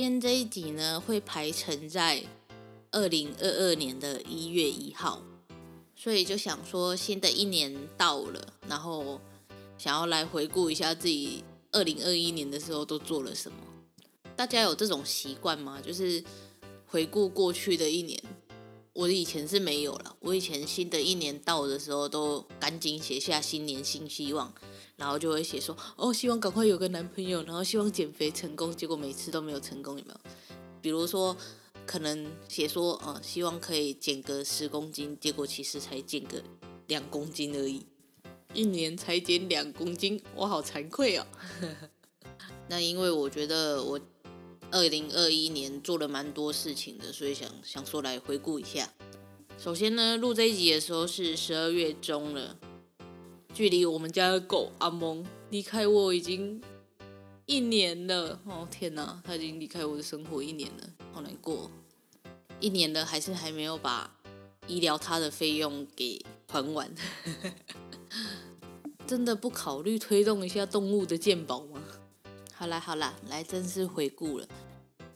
今天这一集呢，会排成在二零二二年的一月一号，所以就想说新的一年到了，然后想要来回顾一下自己二零二一年的时候都做了什么。大家有这种习惯吗？就是回顾过去的一年。我以前是没有了，我以前新的一年到的时候都赶紧写下新年新希望。然后就会写说，哦，希望赶快有个男朋友，然后希望减肥成功，结果每次都没有成功，有没有？比如说，可能写说，呃，希望可以减个十公斤，结果其实才减个两公斤而已，一年才减两公斤，我好惭愧哦。那因为我觉得我二零二一年做了蛮多事情的，所以想想说来回顾一下。首先呢，录这一集的时候是十二月中了。距离我们家的狗阿蒙离开我已经一年了，哦天哪，他已经离开我的生活一年了，好难过。一年了，还是还没有把医疗他的费用给还完，真的不考虑推动一下动物的健保吗？好啦好啦，来正式回顾了。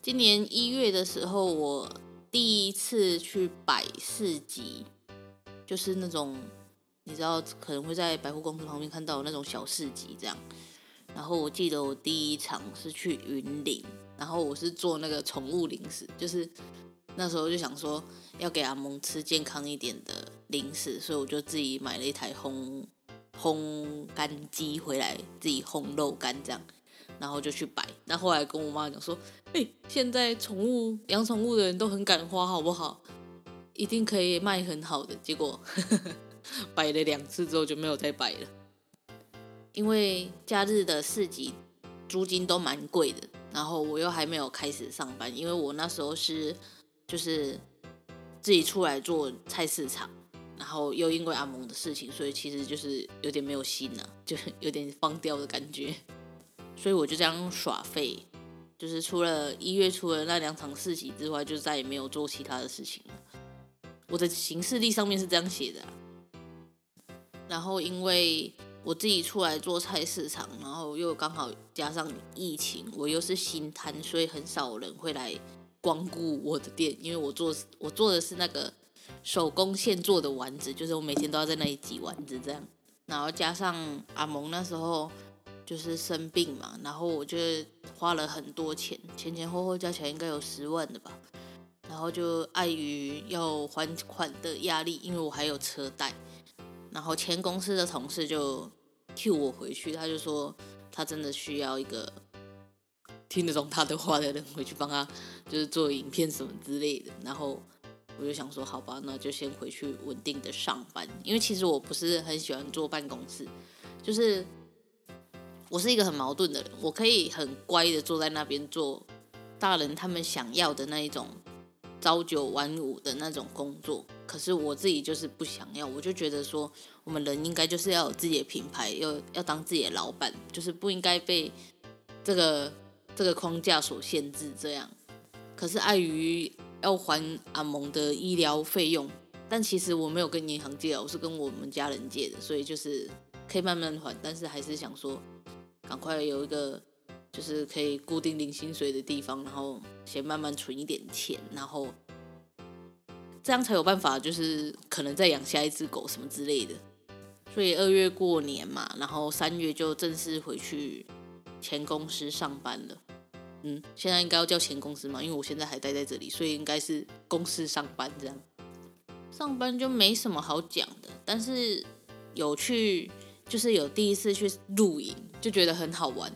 今年一月的时候，我第一次去摆市集，就是那种。你知道可能会在百货公司旁边看到那种小市集这样，然后我记得我第一场是去云林，然后我是做那个宠物零食，就是那时候就想说要给阿蒙吃健康一点的零食，所以我就自己买了一台烘烘干机回来，自己烘肉干这样，然后就去摆。那后来跟我妈讲说，哎、现在宠物养宠物的人都很敢花，好不好？一定可以卖很好的。结果。摆了两次之后就没有再摆了，因为假日的市集租金都蛮贵的，然后我又还没有开始上班，因为我那时候是就是自己出来做菜市场，然后又因为阿蒙的事情，所以其实就是有点没有心了，就有点 放掉的感觉，所以我就这样耍废，就是除了一月初的那两场市集之外，就再也没有做其他的事情了。我的行事历上面是这样写的。然后因为我自己出来做菜市场，然后又刚好加上疫情，我又是新摊，所以很少人会来光顾我的店。因为我做我做的是那个手工现做的丸子，就是我每天都要在那里挤丸子这样。然后加上阿蒙那时候就是生病嘛，然后我就花了很多钱，前前后后加起来应该有十万的吧。然后就碍于要还款的压力，因为我还有车贷。然后前公司的同事就 cue 我回去，他就说他真的需要一个听得懂他的话的人回去帮他，就是做影片什么之类的。然后我就想说，好吧，那就先回去稳定的上班。因为其实我不是很喜欢坐办公室，就是我是一个很矛盾的人，我可以很乖的坐在那边做大人他们想要的那一种朝九晚五的那种工作。可是我自己就是不想要，我就觉得说，我们人应该就是要有自己的品牌，要要当自己的老板，就是不应该被这个这个框架所限制这样。可是碍于要还阿蒙的医疗费用，但其实我没有跟银行借，我是跟我们家人借的，所以就是可以慢慢还，但是还是想说，赶快有一个就是可以固定领薪水的地方，然后先慢慢存一点钱，然后。这样才有办法，就是可能再养下一只狗什么之类的。所以二月过年嘛，然后三月就正式回去前公司上班了。嗯，现在应该要叫前公司嘛，因为我现在还待在这里，所以应该是公司上班这样。上班就没什么好讲的，但是有去，就是有第一次去露营，就觉得很好玩。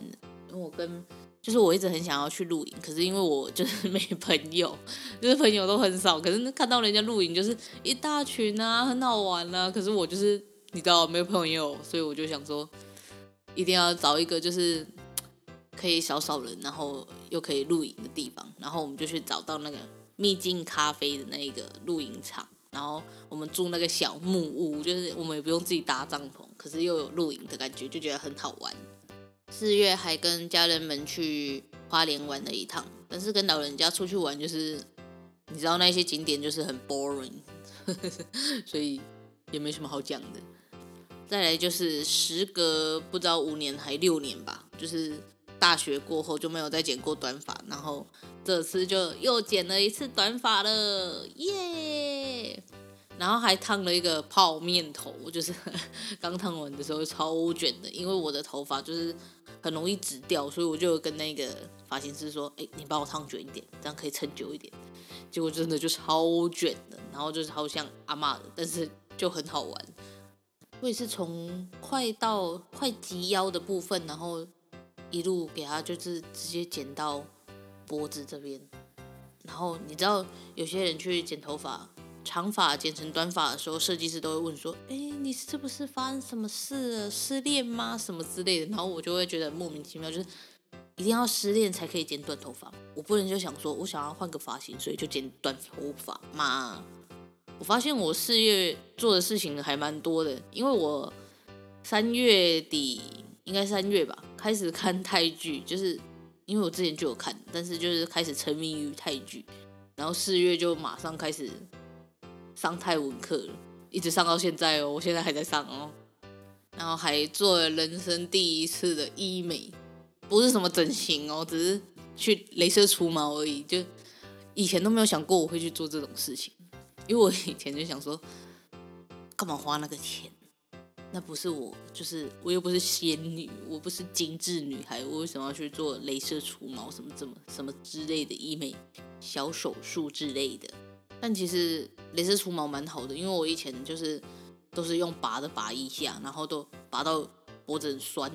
因为我跟，就是我一直很想要去露营，可是因为我就是没朋友，就是朋友都很少，可是看到人家露营就是一大群啊，很好玩啊。可是我就是你知道没有朋友，所以我就想说，一定要找一个就是。可以少少人，然后又可以露营的地方，然后我们就去找到那个秘境咖啡的那个露营场，然后我们住那个小木屋，就是我们也不用自己搭帐篷，可是又有露营的感觉，就觉得很好玩。四月还跟家人们去花莲玩了一趟，但是跟老人家出去玩就是，你知道那些景点就是很 boring，所以也没什么好讲的。再来就是时隔不知道五年还六年吧，就是。大学过后就没有再剪过短发，然后这次就又剪了一次短发了，耶！然后还烫了一个泡面头，就是 刚烫完的时候超卷的，因为我的头发就是很容易直掉，所以我就跟那个发型师说：“哎，你帮我烫卷一点，这样可以撑久一点。”结果真的就超卷的，然后就是超像阿嬷的，但是就很好玩。我也是从快到快及腰的部分，然后。一路给他就是直接剪到脖子这边，然后你知道有些人去剪头发，长发剪成短发的时候，设计师都会问说：“哎，你是不是发生什么事了？失恋吗？什么之类的？”然后我就会觉得莫名其妙，就是一定要失恋才可以剪短头发，我不能就想说我想要换个发型，所以就剪短头发嘛。我发现我四月做的事情还蛮多的，因为我三月底应该三月吧。开始看泰剧，就是因为我之前就有看，但是就是开始沉迷于泰剧，然后四月就马上开始上泰文课了，一直上到现在哦，我现在还在上哦，然后还做了人生第一次的医美，不是什么整形哦，只是去镭射除毛而已，就以前都没有想过我会去做这种事情，因为我以前就想说，干嘛花那个钱？那不是我，就是我又不是仙女，我不是精致女孩，我为什么要去做镭射除毛什么这么什么之类的医美小手术之类的？但其实镭射除毛蛮好的，因为我以前就是都是用拔的拔一下，然后都拔到脖子很酸，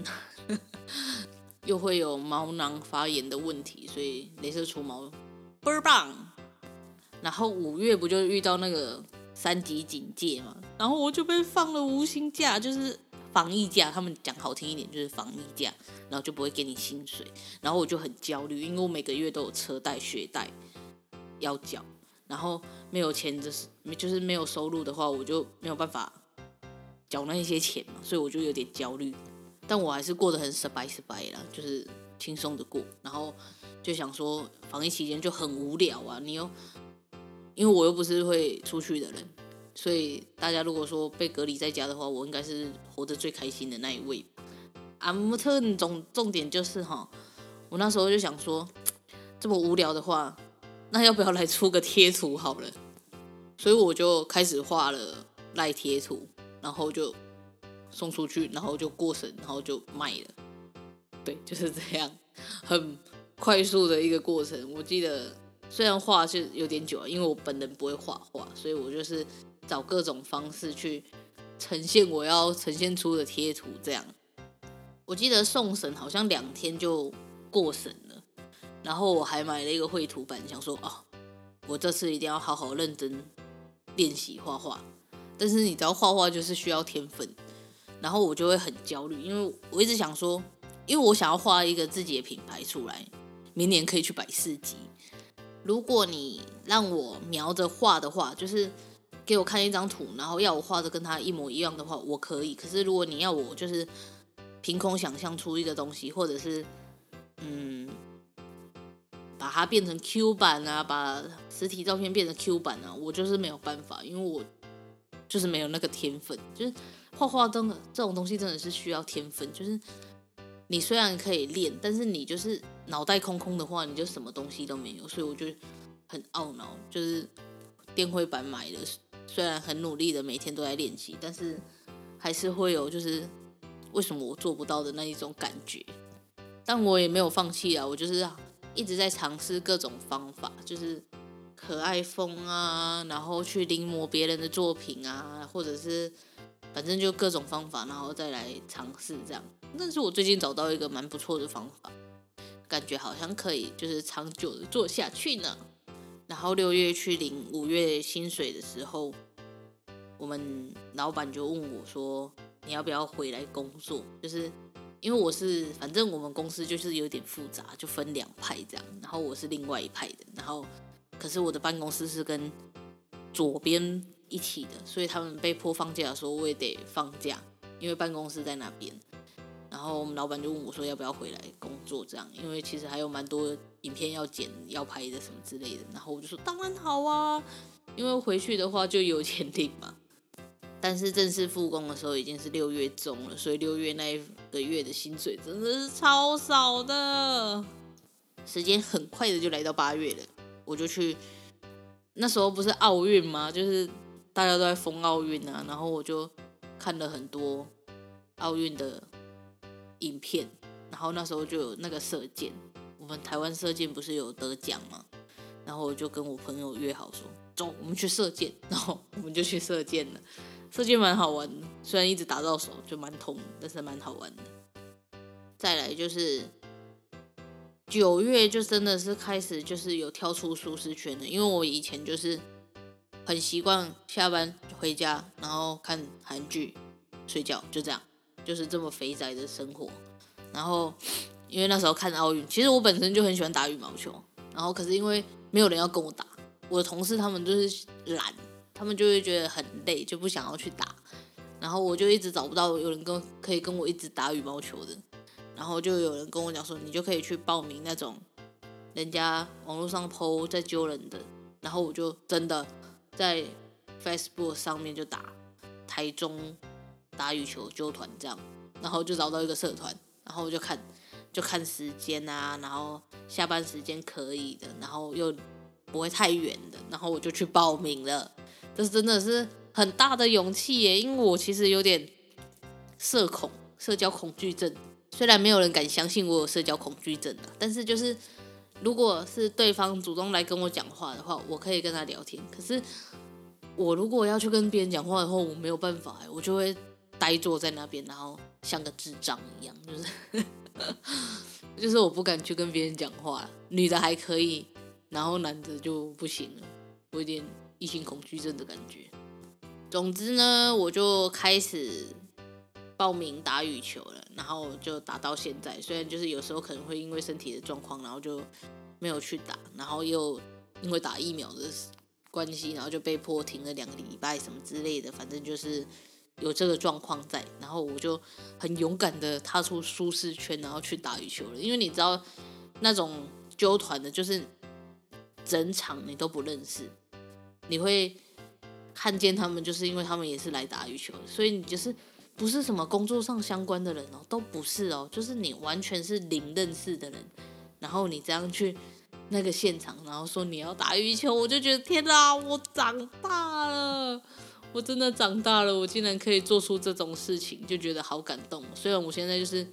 又会有毛囊发炎的问题，所以镭射除毛倍儿棒。然后五月不就遇到那个。三级警戒嘛，然后我就被放了无薪假，就是防疫假。他们讲好听一点就是防疫假，然后就不会给你薪水。然后我就很焦虑，因为我每个月都有车贷、学贷要缴，然后没有钱就是就是没有收入的话，我就没有办法缴那些钱嘛，所以我就有点焦虑。但我还是过得很 survive 啦，就是轻松的过。然后就想说，防疫期间就很无聊啊，你又。因为我又不是会出去的人，所以大家如果说被隔离在家的话，我应该是活得最开心的那一位。阿姆特重重点就是哈，我那时候就想说，这么无聊的话，那要不要来出个贴图好了？所以我就开始画了赖贴图，然后就送出去，然后就过审，然后就卖了。对，就是这样，很快速的一个过程。我记得。虽然画是有点久了，因为我本人不会画画，所以我就是找各种方式去呈现我要呈现出的贴图。这样，我记得送审好像两天就过审，然后我还买了一个绘图板，想说哦，我这次一定要好好认真练习画画。但是你知道画画就是需要天分，然后我就会很焦虑，因为我一直想说，因为我想要画一个自己的品牌出来，明年可以去百事集。如果你让我描着画的话，就是给我看一张图，然后要我画的跟他一模一样的话，我可以。可是如果你要我就是凭空想象出一个东西，或者是嗯，把它变成 Q 版啊，把实体照片变成 Q 版啊，我就是没有办法，因为我就是没有那个天分。就是画画真的这种东西真的是需要天分，就是。你虽然可以练，但是你就是脑袋空空的话，你就什么东西都没有。所以我就很懊恼，就是电绘板买的，虽然很努力的每天都在练习，但是还是会有就是为什么我做不到的那一种感觉。但我也没有放弃啊，我就是一直在尝试各种方法，就是可爱风啊，然后去临摹别人的作品啊，或者是反正就各种方法，然后再来尝试这样。但是我最近找到一个蛮不错的方法，感觉好像可以就是长久的做下去呢。然后六月去领五月薪水的时候，我们老板就问我说：“你要不要回来工作？”就是。因为我是，反正我们公司就是有点复杂，就分两派这样。然后我是另外一派的，然后可是我的办公室是跟左边一起的，所以他们被迫放假的时候，我也得放假，因为办公室在那边。然后我们老板就问我说要不要回来工作这样，因为其实还有蛮多影片要剪、要拍的什么之类的。然后我就说当然好啊，因为回去的话就有钱领嘛。但是正式复工的时候已经是六月中了，所以六月那一个月的薪水真的是超少的。时间很快的就来到八月了，我就去，那时候不是奥运吗？就是大家都在封奥运啊，然后我就看了很多奥运的影片，然后那时候就有那个射箭，我们台湾射箭不是有得奖吗？然后我就跟我朋友约好说，走，我们去射箭，然后我们就去射箭了。射箭蛮好玩，虽然一直打到手就蛮痛，但是蛮好玩的。再来就是九月，就真的是开始就是有跳出舒适圈了，因为我以前就是很习惯下班回家，然后看韩剧、睡觉，就这样，就是这么肥宅的生活。然后因为那时候看奥运，其实我本身就很喜欢打羽毛球，然后可是因为没有人要跟我打，我的同事他们就是懒。他们就会觉得很累，就不想要去打，然后我就一直找不到有人跟可以跟我一直打羽毛球的，然后就有人跟我讲说，你就可以去报名那种人家网络上 po 在揪人的，然后我就真的在 Facebook 上面就打台中打羽球揪团这样，然后就找到一个社团，然后我就看就看时间啊，然后下班时间可以的，然后又不会太远的，然后我就去报名了。这真的是很大的勇气耶，因为我其实有点社恐、社交恐惧症。虽然没有人敢相信我有社交恐惧症啊，但是就是如果是对方主动来跟我讲话的话，我可以跟他聊天。可是我如果要去跟别人讲话的话，我没有办法，我就会呆坐在那边，然后像个智障一样，就是 就是我不敢去跟别人讲话。女的还可以，然后男的就不行了，我有点。异性恐惧症的感觉。总之呢，我就开始报名打羽球了，然后就打到现在。虽然就是有时候可能会因为身体的状况，然后就没有去打，然后又因为打疫苗的关系，然后就被迫停了两个礼拜什么之类的。反正就是有这个状况在，然后我就很勇敢的踏出舒适圈，然后去打羽球了。因为你知道那种揪团的，就是整场你都不认识。你会看见他们，就是因为他们也是来打羽球，所以你就是不是什么工作上相关的人哦，都不是哦，就是你完全是零认识的人，然后你这样去那个现场，然后说你要打羽球，我就觉得天哪，我长大了，我真的长大了，我竟然可以做出这种事情，就觉得好感动。虽然我现在就是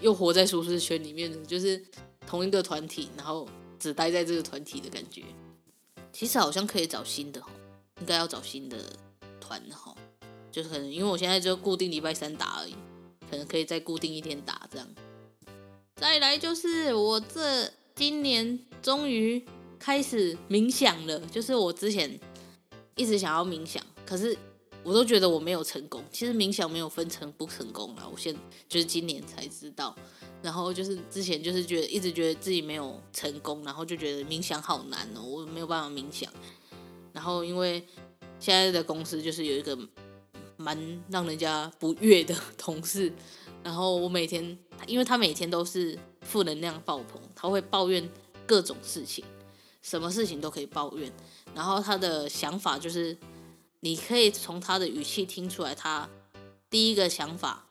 又活在舒适圈里面，就是同一个团体，然后只待在这个团体的感觉。其实好像可以找新的，应该要找新的团哈，就是可能因为我现在就固定礼拜三打而已，可能可以再固定一天打这样。再来就是我这今年终于开始冥想了，就是我之前一直想要冥想，可是我都觉得我没有成功。其实冥想没有分成不成功啦，我现就是今年才知道。然后就是之前就是觉得一直觉得自己没有成功，然后就觉得冥想好难哦，我没有办法冥想。然后因为现在的公司就是有一个蛮让人家不悦的同事，然后我每天因为他每天都是负能量爆棚，他会抱怨各种事情，什么事情都可以抱怨。然后他的想法就是，你可以从他的语气听出来，他第一个想法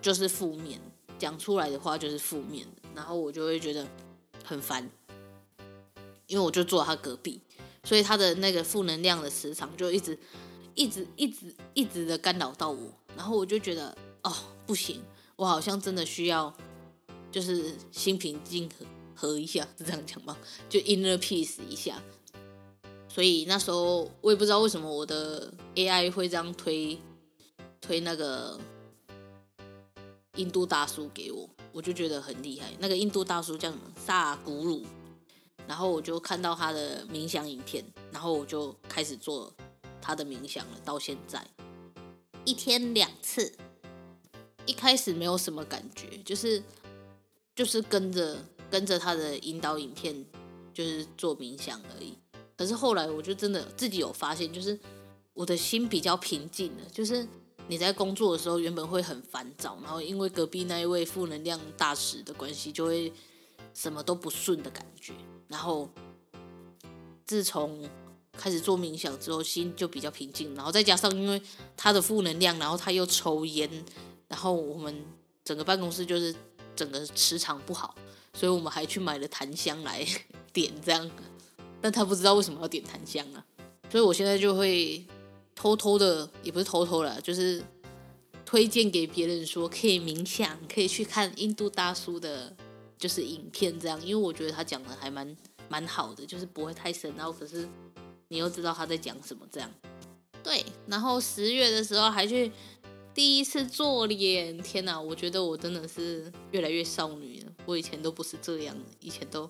就是负面。讲出来的话就是负面的，然后我就会觉得很烦，因为我就坐他隔壁，所以他的那个负能量的磁场就一直、一直、一直、一直的干扰到我，然后我就觉得哦不行，我好像真的需要就是心平静和、和一下，是这样讲吗？就 inner peace 一下。所以那时候我也不知道为什么我的 AI 会这样推推那个印度大叔给我，我就觉得很厉害。那个印度大叔叫什么？萨古鲁。然后我就看到他的冥想影片，然后我就开始做他的冥想了。到现在一天两次，一开始没有什么感觉，就是就是跟着跟着他的引导影片，就是做冥想而已。可是后来我就真的自己有发现，就是我的心比较平静了。就是你在工作的时候，原本会很烦躁，然后因为隔壁那一位负能量大使的关系，就会什么都不顺的感觉。然后自从开始做冥想之后，心就比较平静。然后再加上因为他的负能量，然后他又抽烟，然后我们整个办公室就是整个磁场不好，所以我们还去买了檀香来 点这样。但他不知道为什么要点檀香啊，所以我现在就会偷偷的，也不是偷偷了，就是推荐给别人说可以冥想，可以去看印度大叔的，就是影片这样，因为我觉得他讲的还蛮蛮好的，就是不会太深，然后可是你又知道他在讲什么这样。对，然后十月的时候还去第一次做脸，天哪，我觉得我真的是越来越少女了，我以前都不是这样，以前都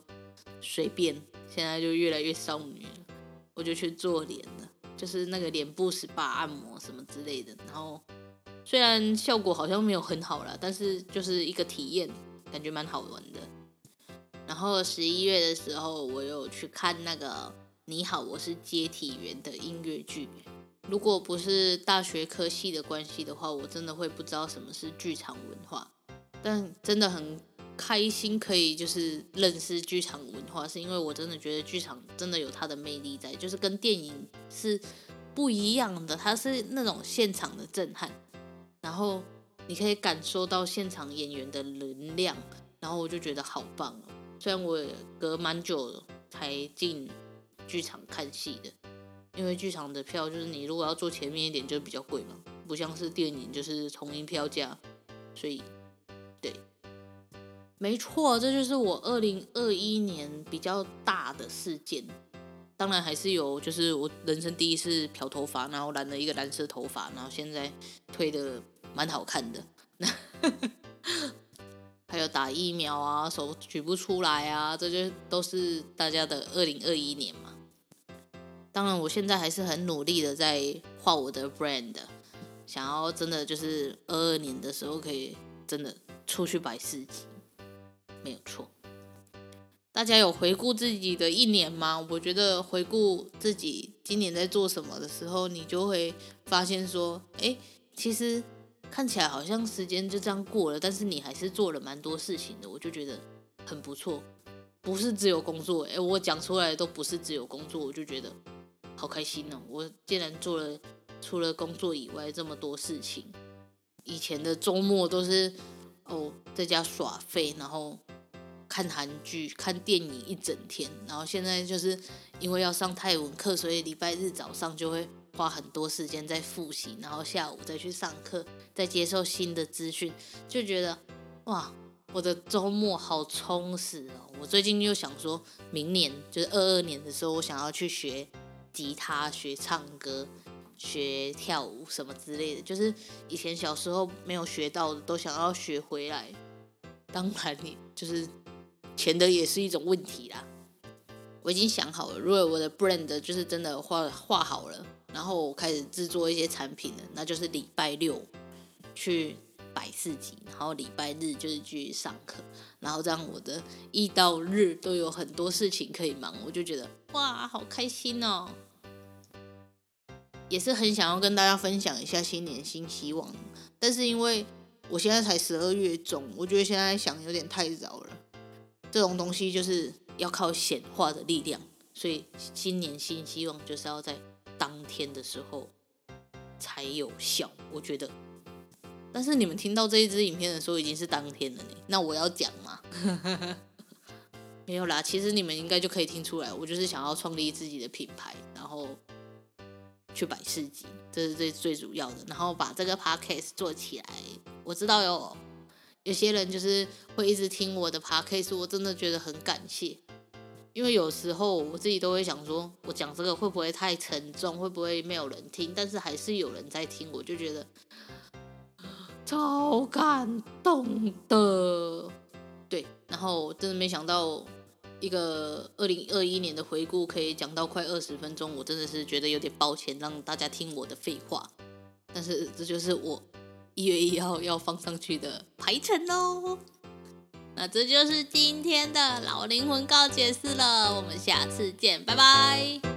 随便。现在就越来越少女了，我就去做脸了，就是那个脸部 SPA 按摩什么之类的。然后虽然效果好像没有很好啦，但是就是一个体验，感觉蛮好玩的。然后十一月的时候，我有去看那个《你好，我是接体员》的音乐剧。如果不是大学科系的关系的话，我真的会不知道什么是剧场文化，但真的很。开心可以就是认识剧场文化，是因为我真的觉得剧场真的有它的魅力在，就是跟电影是不一样的，它是那种现场的震撼，然后你可以感受到现场演员的能量，然后我就觉得好棒哦。虽然我也隔蛮久才进剧场看戏的，因为剧场的票就是你如果要坐前面一点就比较贵嘛，不像是电影就是同一票价，所以对。没错，这就是我二零二一年比较大的事件。当然还是有，就是我人生第一次漂头发，然后染了一个蓝色头发，然后现在推的蛮好看的。还有打疫苗啊，手举不出来啊，这就都是大家的二零二一年嘛。当然，我现在还是很努力的在画我的 brand，想要真的就是二二年的时候可以真的出去摆市集。没有错，大家有回顾自己的一年吗？我觉得回顾自己今年在做什么的时候，你就会发现说，哎，其实看起来好像时间就这样过了，但是你还是做了蛮多事情的，我就觉得很不错。不是只有工作，哎，我讲出来都不是只有工作，我就觉得好开心哦。我竟然做了除了工作以外这么多事情。以前的周末都是哦在家耍废，然后。看韩剧、看电影一整天，然后现在就是因为要上泰文课，所以礼拜日早上就会花很多时间在复习，然后下午再去上课，再接受新的资讯，就觉得哇，我的周末好充实哦！我最近又想说，明年就是二二年的时候，我想要去学吉他、学唱歌、学跳舞什么之类的，就是以前小时候没有学到的，都想要学回来。当然，你就是。钱的也是一种问题啦。我已经想好了，如果我的 brand 就是真的画画好了，然后我开始制作一些产品了，那就是礼拜六去摆市集，然后礼拜日就是继续上课，然后这样我的一到日都有很多事情可以忙，我就觉得哇，好开心哦！也是很想要跟大家分享一下新年新希望，但是因为我现在才十二月中，我觉得现在想有点太早了。这种东西就是要靠显化的力量，所以新年新希望就是要在当天的时候才有效，我觉得。但是你们听到这一支影片的时候已经是当天了呢，那我要讲吗？没有啦，其实你们应该就可以听出来，我就是想要创立自己的品牌，然后去摆市集，这是最最主要的，然后把这个 podcast 做起来。我知道有有些人就是会一直听我的 p o d c a 我真的觉得很感谢。因为有时候我自己都会想说，我讲这个会不会太沉重，会不会没有人听？但是还是有人在听，我就觉得超感动的。对，然后真的没想到一个二零二一年的回顾可以讲到快二十分钟，我真的是觉得有点抱歉让大家听我的废话。但是这就是我一月一号要放上去的排程哦。那这就是今天的老灵魂告解式了，我们下次见，拜拜。